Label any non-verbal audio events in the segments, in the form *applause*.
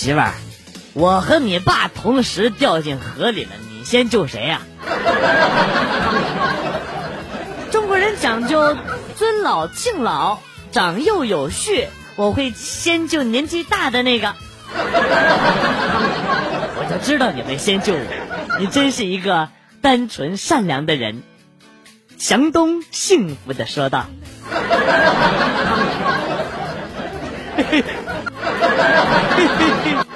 媳妇儿，我和你爸同时掉进河里了，你先救谁呀？*laughs* 中国人讲究尊老敬老，长幼有序，我会先救年纪大的那个。*laughs* 我就知道你会先救我，你真是一个单纯善良的人。祥东幸福的说道。*laughs*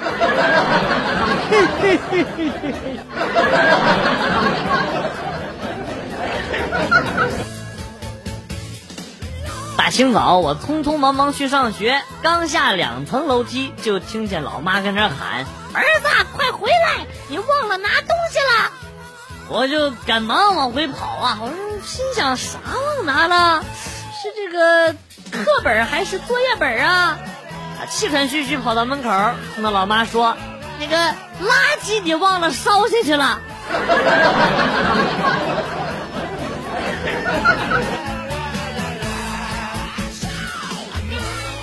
大清早，我匆匆忙忙去上学，刚下两层楼梯，就听见老妈跟那喊：“儿子，快回来！你忘了拿东西了。”我就赶忙往回跑啊！我说心想：啥忘拿了？是这个课本还是作业本啊？气喘吁吁跑到门口，听到老妈说：“那个垃圾你忘了烧下去了。*laughs* ”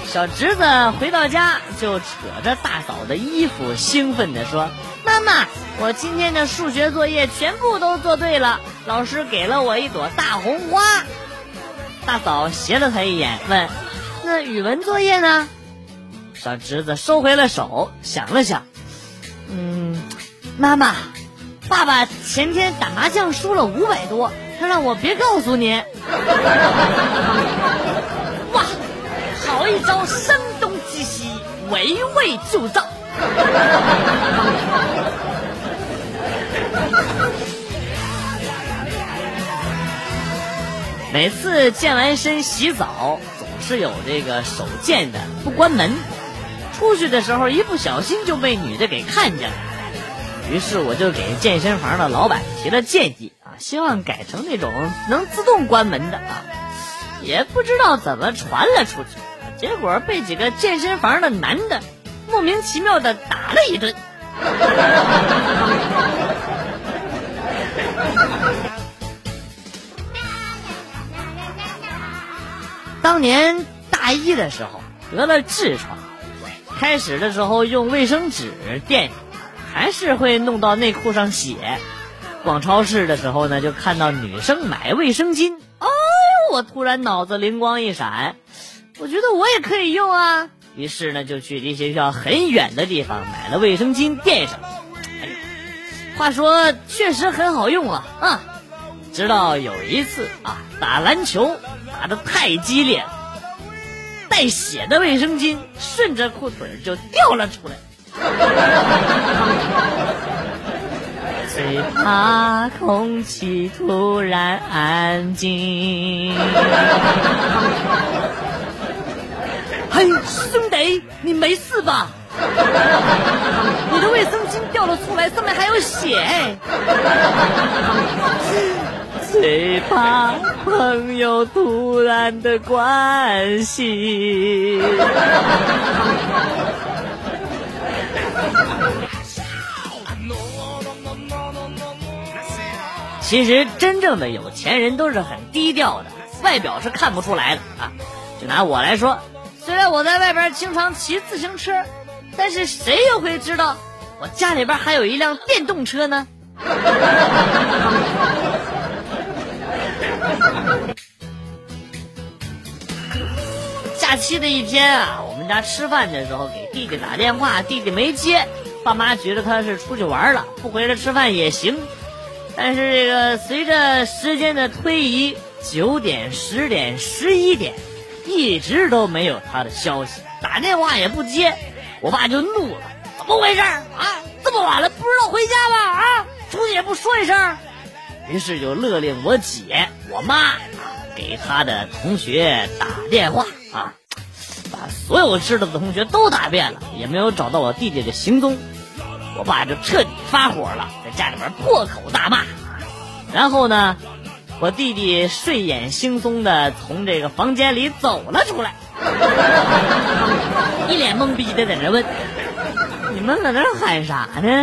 小侄子回到家就扯着大嫂的衣服，兴奋地说：“妈妈，我今天的数学作业全部都做对了，老师给了我一朵大红花。”大嫂斜了他一眼，问：“那语文作业呢？”小侄子收回了手，想了想：“嗯，妈妈，爸爸前天打麻将输了五百多，他让我别告诉你。”哇！好一招声东击西，围魏救赵。每次健完身洗澡，总是有这个手贱的不关门，出去的时候一不小心就被女的给看见了。于是我就给健身房的老板提了建议啊，希望改成那种能自动关门的啊。也不知道怎么传了出去。结果被几个健身房的男的莫名其妙的打了一顿。当年大一的时候得了痔疮，开始的时候用卫生纸垫，还是会弄到内裤上血。逛超市的时候呢，就看到女生买卫生巾，哎呦，我突然脑子灵光一闪。我觉得我也可以用啊，于是呢就去离学校很远的地方买了卫生巾垫上。哎呦，话说确实很好用啊啊！直到有一次啊，打篮球打的太激烈，带血的卫生巾顺着裤腿就掉了出来。最怕空气突然安静。嘿，兄弟，你没事吧？你的卫生巾掉了出来，上面还有血。最怕朋友突然的关心。其实，真正的有钱人都是很低调的，外表是看不出来的啊。就拿我来说。虽然我在外边经常骑自行车，但是谁又会知道我家里边还有一辆电动车呢？假期的一天啊，我们家吃饭的时候给弟弟打电话，弟弟没接，爸妈觉得他是出去玩了，不回来吃饭也行。但是这个随着时间的推移，九点、十点、十一点。一直都没有他的消息，打电话也不接，我爸就怒了，怎么回事啊？这么晚了不知道回家吗？啊，出去也不说一声，于是就勒令我姐、我妈给他的同学打电话啊，所有知道的同学都打遍了，也没有找到我弟弟的行踪，我爸就彻底发火了，在家里边破口大骂，然后呢？我弟弟睡眼惺忪的从这个房间里走了出来，一脸懵逼的在那问：“你们搁那喊啥呢？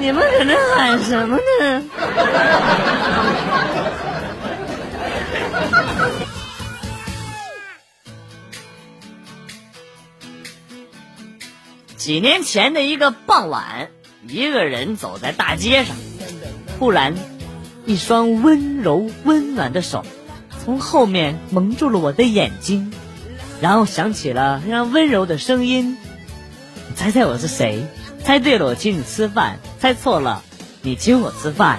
你们搁那喊什么呢？”几年前的一个傍晚，一个人走在大街上，突然，一双温柔温暖的手从后面蒙住了我的眼睛，然后响起了非常温柔的声音：“猜猜我是谁？猜对了我请你吃饭，猜错了你请我吃饭。”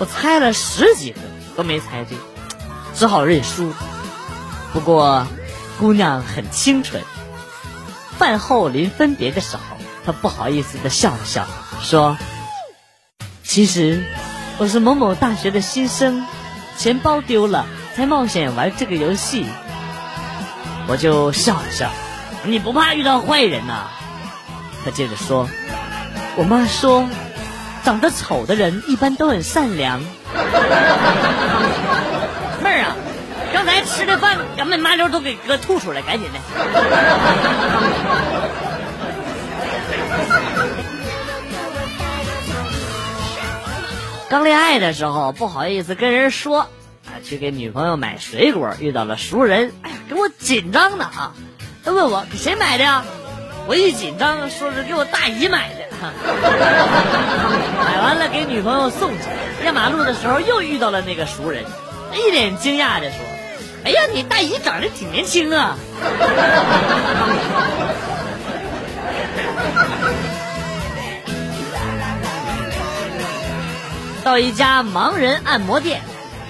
我猜了十几个都没猜对，只好认输。不过，姑娘很清纯。饭后临分别的时候，他不好意思的笑了笑，说：“其实我是某某大学的新生，钱包丢了才冒险玩这个游戏。”我就笑了笑：“你不怕遇到坏人呐？”他接着说：“我妈说，长得丑的人一般都很善良。”妹儿啊！刚才吃的饭，把那麻溜都给哥吐出来，赶紧的。刚恋爱的时候不好意思跟人说，啊，去给女朋友买水果，遇到了熟人，哎呀，给我紧张的啊！他问我给谁买的呀？我一紧张，说是给我大姨买的。*laughs* 买完了给女朋友送去，过马路的时候又遇到了那个熟人，一脸惊讶的说。哎呀，你大姨长得挺年轻啊！到一家盲人按摩店，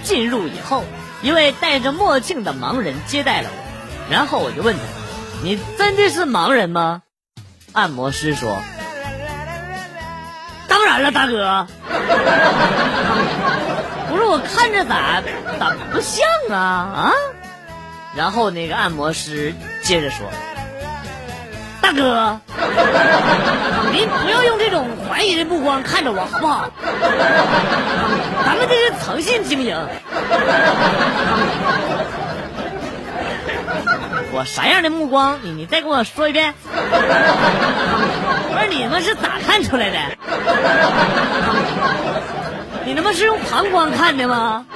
进入以后，一位戴着墨镜的盲人接待了我，然后我就问他：“你真的是盲人吗？”按摩师说：“当然了，大哥。”不是我看着咋咋不像啊啊！然后那个按摩师接着说：“大哥，您不要用这种怀疑的目光看着我好不好？咱们这是诚信经营。”我啥样的目光？你你再跟我说一遍。不是你们是咋看出来的？你他妈是用膀胱看的吗？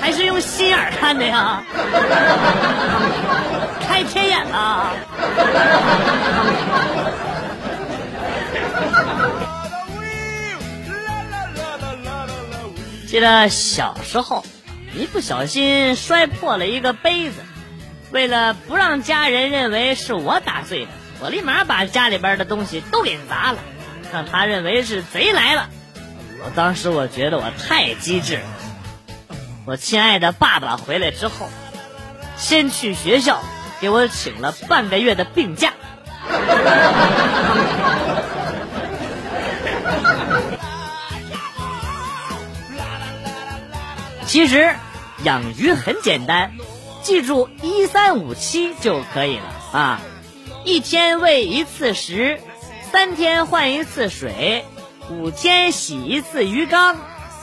还是用心眼看的呀？开天眼了！记得小时候，一不小心摔破了一个杯子，为了不让家人认为是我打碎的，我立马把家里边的东西都给砸了。让他认为是贼来了，我当时我觉得我太机智。我亲爱的爸爸回来之后，先去学校给我请了半个月的病假。其实养鱼很简单，记住一三五七就可以了啊！一天喂一次食。三天换一次水，五天洗一次鱼缸，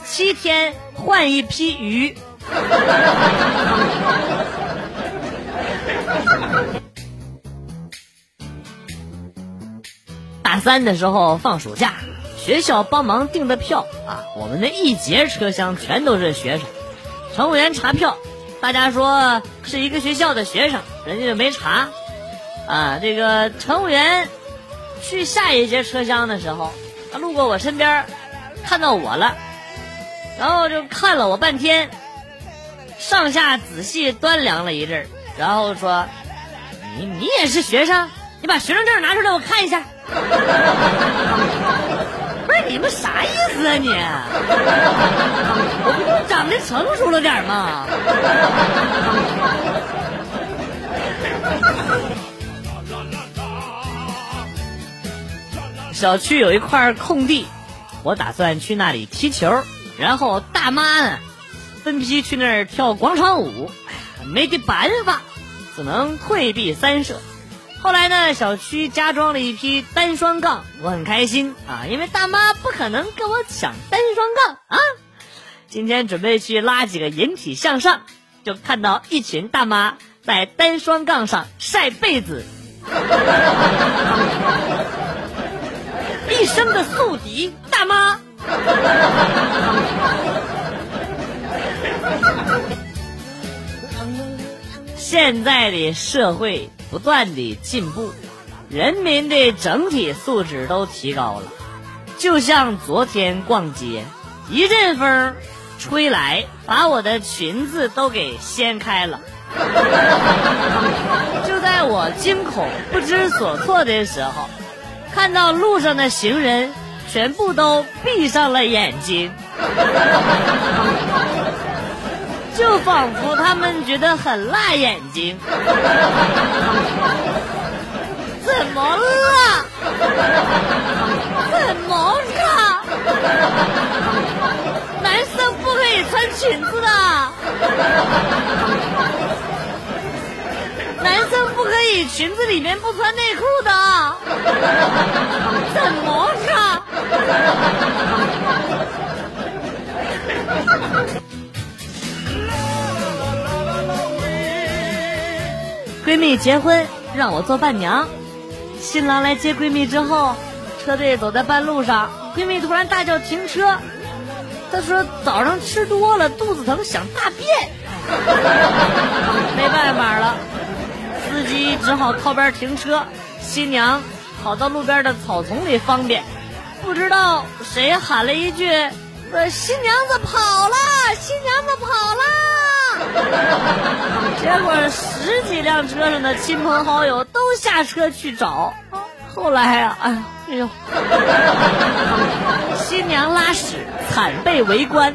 七天换一批鱼。*laughs* 大三的时候放暑假，学校帮忙订的票啊，我们那一节车厢全都是学生。乘务员查票，大家说是一个学校的学生，人家就没查。啊，这个乘务员。去下一节车厢的时候，他路过我身边，看到我了，然后就看了我半天，上下仔细端量了一阵然后说：“你你也是学生？你把学生证拿出来，我看一下。”不是你们啥意思啊你？*laughs* 我不就长得成熟了点吗？小区有一块空地，我打算去那里踢球，然后大妈呢分批去那儿跳广场舞，没得办法，只能退避三舍。后来呢，小区加装了一批单双杠，我很开心啊，因为大妈不可能跟我抢单双杠啊。今天准备去拉几个引体向上，就看到一群大妈在单双杠上晒被子。一生的宿敌大妈。现在的社会不断的进步，人民的整体素质都提高了。就像昨天逛街，一阵风吹来，把我的裙子都给掀开了。就在我惊恐不知所措的时候，看到路上的行人全部都闭上了眼睛，*laughs* 就仿佛他们觉得很辣眼睛。*laughs* 怎么了？*laughs* 怎么了？男生不可以穿裙子的。男生不可以裙子里面不穿内裤的，怎么着？闺蜜结婚让我做伴娘，新郎来接闺蜜之后，车队走在半路上，闺蜜突然大叫停车，她说早上吃多了？肚子疼想大便，没办法了。司机只好靠边停车，新娘跑到路边的草丛里方便。不知道谁喊了一句：“呃新娘子跑了，新娘子跑了。” *laughs* 结果十几辆车上的亲朋好友都下车去找。后来啊，哎呦，新娘拉屎惨被围观。